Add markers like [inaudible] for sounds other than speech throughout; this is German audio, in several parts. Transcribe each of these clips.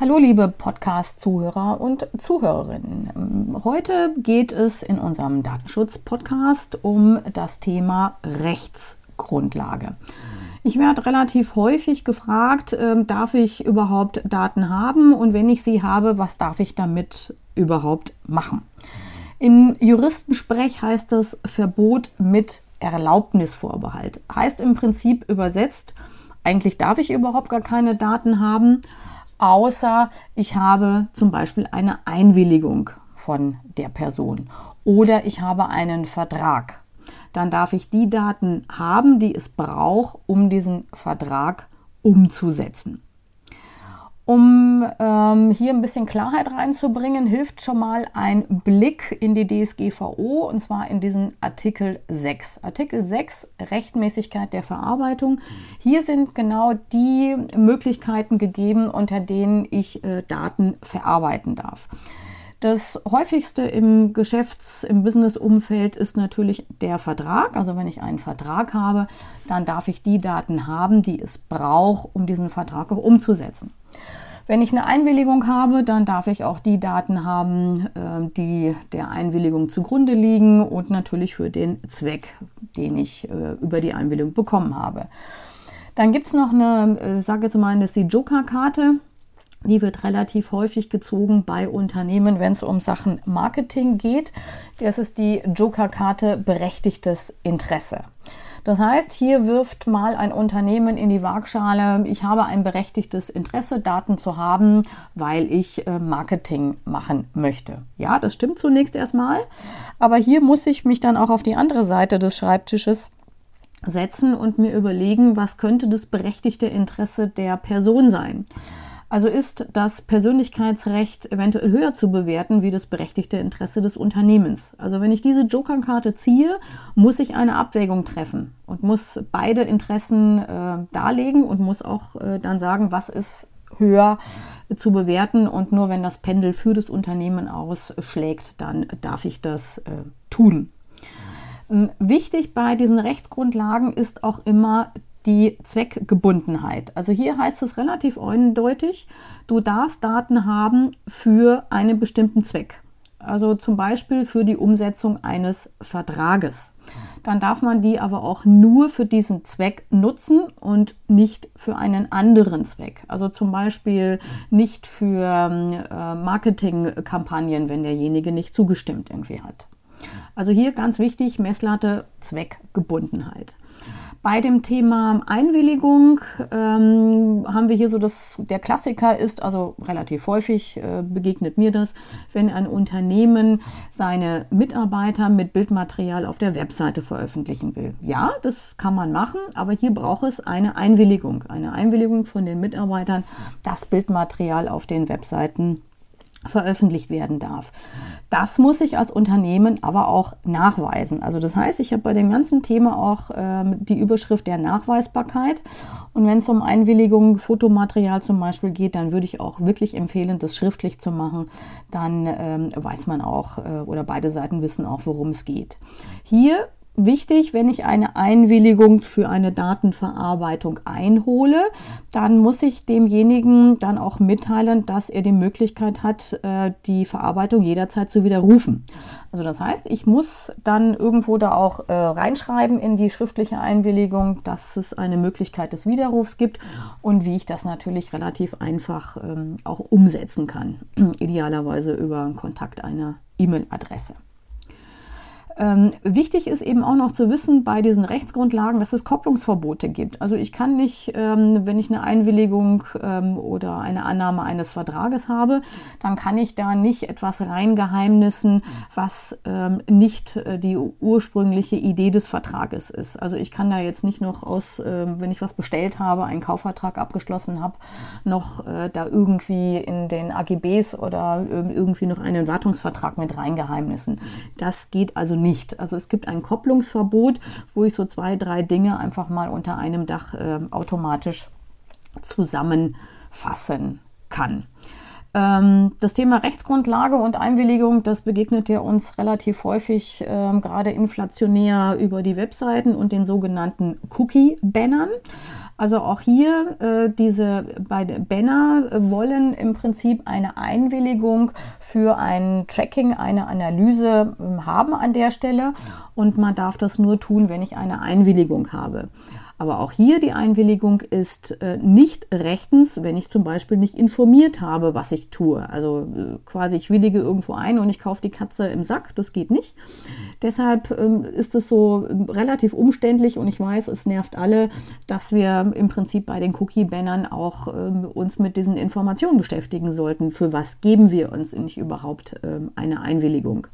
Hallo liebe Podcast-Zuhörer und Zuhörerinnen. Heute geht es in unserem Datenschutz-Podcast um das Thema Rechtsgrundlage. Ich werde relativ häufig gefragt, äh, darf ich überhaupt Daten haben und wenn ich sie habe, was darf ich damit überhaupt machen? Im Juristensprech heißt das Verbot mit Erlaubnisvorbehalt. Heißt im Prinzip übersetzt, eigentlich darf ich überhaupt gar keine Daten haben außer ich habe zum Beispiel eine Einwilligung von der Person oder ich habe einen Vertrag. Dann darf ich die Daten haben, die es braucht, um diesen Vertrag umzusetzen. Um ähm, hier ein bisschen Klarheit reinzubringen, hilft schon mal ein Blick in die DSGVO und zwar in diesen Artikel 6. Artikel 6, Rechtmäßigkeit der Verarbeitung. Hier sind genau die Möglichkeiten gegeben, unter denen ich äh, Daten verarbeiten darf. Das häufigste im Geschäfts-, im Business-Umfeld ist natürlich der Vertrag. Also wenn ich einen Vertrag habe, dann darf ich die Daten haben, die es braucht, um diesen Vertrag auch umzusetzen. Wenn ich eine Einwilligung habe, dann darf ich auch die Daten haben, ähm, die der Einwilligung zugrunde liegen und natürlich für den Zweck, den ich äh, über die Einwilligung bekommen habe. Dann gibt es noch eine, äh, sage jetzt mal, das ist die Joker-Karte. Die wird relativ häufig gezogen bei Unternehmen, wenn es um Sachen Marketing geht. Das ist die Joker-Karte berechtigtes Interesse. Das heißt, hier wirft mal ein Unternehmen in die Waagschale, ich habe ein berechtigtes Interesse, Daten zu haben, weil ich äh, Marketing machen möchte. Ja, das stimmt zunächst erstmal, aber hier muss ich mich dann auch auf die andere Seite des Schreibtisches setzen und mir überlegen, was könnte das berechtigte Interesse der Person sein. Also ist das Persönlichkeitsrecht eventuell höher zu bewerten wie das berechtigte Interesse des Unternehmens. Also wenn ich diese Jokerkarte ziehe, muss ich eine Abwägung treffen und muss beide Interessen äh, darlegen und muss auch äh, dann sagen, was ist höher zu bewerten und nur wenn das Pendel für das Unternehmen ausschlägt, dann darf ich das äh, tun. Ähm, wichtig bei diesen Rechtsgrundlagen ist auch immer die Zweckgebundenheit. Also hier heißt es relativ eindeutig, du darfst Daten haben für einen bestimmten Zweck. Also zum Beispiel für die Umsetzung eines Vertrages. Dann darf man die aber auch nur für diesen Zweck nutzen und nicht für einen anderen Zweck. Also zum Beispiel nicht für äh, Marketingkampagnen, wenn derjenige nicht zugestimmt irgendwie hat. Also hier ganz wichtig, Messlatte Zweckgebundenheit. Bei dem Thema Einwilligung ähm, haben wir hier so, dass der Klassiker ist, also relativ häufig äh, begegnet mir das, wenn ein Unternehmen seine Mitarbeiter mit Bildmaterial auf der Webseite veröffentlichen will. Ja, das kann man machen, aber hier braucht es eine Einwilligung, eine Einwilligung von den Mitarbeitern, das Bildmaterial auf den Webseiten veröffentlicht werden darf. Das muss ich als Unternehmen aber auch nachweisen. Also das heißt, ich habe bei dem ganzen Thema auch ähm, die Überschrift der Nachweisbarkeit. Und wenn es um Einwilligung, Fotomaterial zum Beispiel geht, dann würde ich auch wirklich empfehlen, das schriftlich zu machen. Dann ähm, weiß man auch äh, oder beide Seiten wissen auch, worum es geht. Hier wichtig, wenn ich eine Einwilligung für eine Datenverarbeitung einhole, dann muss ich demjenigen dann auch mitteilen, dass er die Möglichkeit hat, äh, die Verarbeitung jederzeit zu widerrufen. Also das heißt, ich muss dann irgendwo da auch äh, reinschreiben in die schriftliche Einwilligung, dass es eine Möglichkeit des Widerrufs gibt und wie ich das natürlich relativ einfach ähm, auch umsetzen kann. [clears throat] Idealerweise über Kontakt einer E-Mail-Adresse. Ähm, wichtig ist eben auch noch zu wissen bei diesen Rechtsgrundlagen, dass es Kopplungsverbote gibt. Also ich kann nicht, ähm, wenn ich eine Einwilligung ähm, oder eine Annahme eines Vertrages habe, dann kann ich da nicht etwas reingeheimnissen, was ähm, nicht äh, die ursprüngliche Idee des Vertrages ist. Also ich kann da jetzt nicht noch aus, äh, wenn ich was bestellt habe, einen Kaufvertrag abgeschlossen habe, noch äh, da irgendwie in den AGBs oder äh, irgendwie noch einen Wartungsvertrag mit reingeheimnissen. Das geht also nicht nicht. Also es gibt ein Kopplungsverbot, wo ich so zwei, drei Dinge einfach mal unter einem Dach äh, automatisch zusammenfassen kann. Ähm, das Thema Rechtsgrundlage und Einwilligung, das begegnet ja uns relativ häufig, ähm, gerade inflationär über die Webseiten und den sogenannten Cookie-Bannern. Also auch hier äh, diese beiden Banner wollen im Prinzip eine Einwilligung für ein Tracking, eine Analyse äh, haben an der Stelle und man darf das nur tun, wenn ich eine Einwilligung habe. Aber auch hier die Einwilligung ist äh, nicht rechtens, wenn ich zum Beispiel nicht informiert habe, was ich tue. Also äh, quasi ich willige irgendwo ein und ich kaufe die Katze im Sack, das geht nicht. Deshalb ähm, ist es so äh, relativ umständlich und ich weiß, es nervt alle, dass wir im Prinzip bei den Cookie-Bannern auch ähm, uns mit diesen Informationen beschäftigen sollten. Für was geben wir uns nicht überhaupt ähm, eine Einwilligung?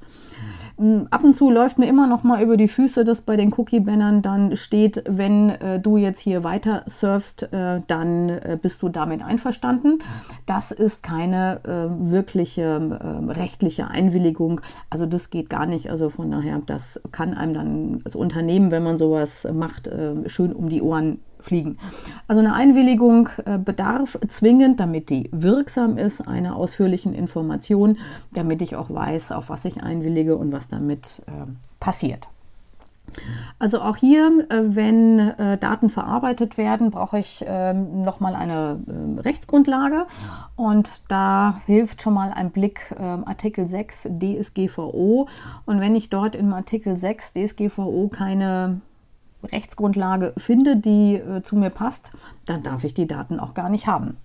Hm, ab und zu läuft mir immer noch mal über die Füße, dass bei den Cookie-Bannern dann steht, wenn äh, du jetzt hier weiter surfst, äh, dann äh, bist du damit einverstanden. Das ist keine äh, wirkliche ähm, rechtliche Einwilligung. Also das geht gar nicht. Also von daher, das kann einem dann als Unternehmen, wenn man sowas macht, äh, schön um die Ohren fliegen. Also eine Einwilligung äh, bedarf zwingend, damit die wirksam ist, einer ausführlichen Information, damit ich auch weiß, auf was ich einwillige und was damit äh, passiert. Also auch hier, äh, wenn äh, Daten verarbeitet werden, brauche ich ähm, nochmal eine ähm, Rechtsgrundlage und da hilft schon mal ein Blick ähm, Artikel 6 DSGVO und wenn ich dort in Artikel 6 DSGVO keine Rechtsgrundlage finde, die äh, zu mir passt, dann darf ich die Daten auch gar nicht haben.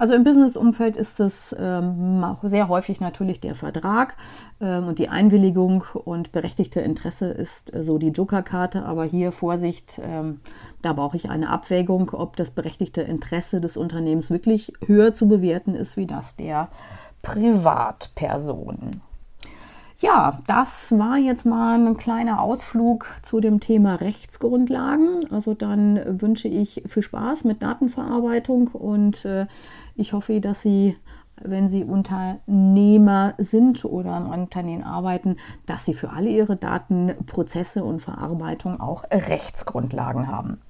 Also im Business-Umfeld ist es ähm, sehr häufig natürlich der Vertrag ähm, und die Einwilligung und berechtigte Interesse ist äh, so die Joker-Karte. Aber hier Vorsicht, ähm, da brauche ich eine Abwägung, ob das berechtigte Interesse des Unternehmens wirklich höher zu bewerten ist wie das der Privatperson. Ja, das war jetzt mal ein kleiner Ausflug zu dem Thema Rechtsgrundlagen. Also dann wünsche ich viel Spaß mit Datenverarbeitung und äh, ich hoffe, dass Sie, wenn Sie Unternehmer sind oder im Unternehmen arbeiten, dass Sie für alle Ihre Datenprozesse und Verarbeitung auch Rechtsgrundlagen haben.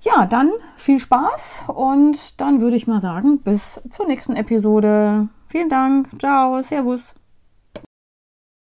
Ja, dann viel Spaß und dann würde ich mal sagen, bis zur nächsten Episode. Vielen Dank. Ciao. Servus.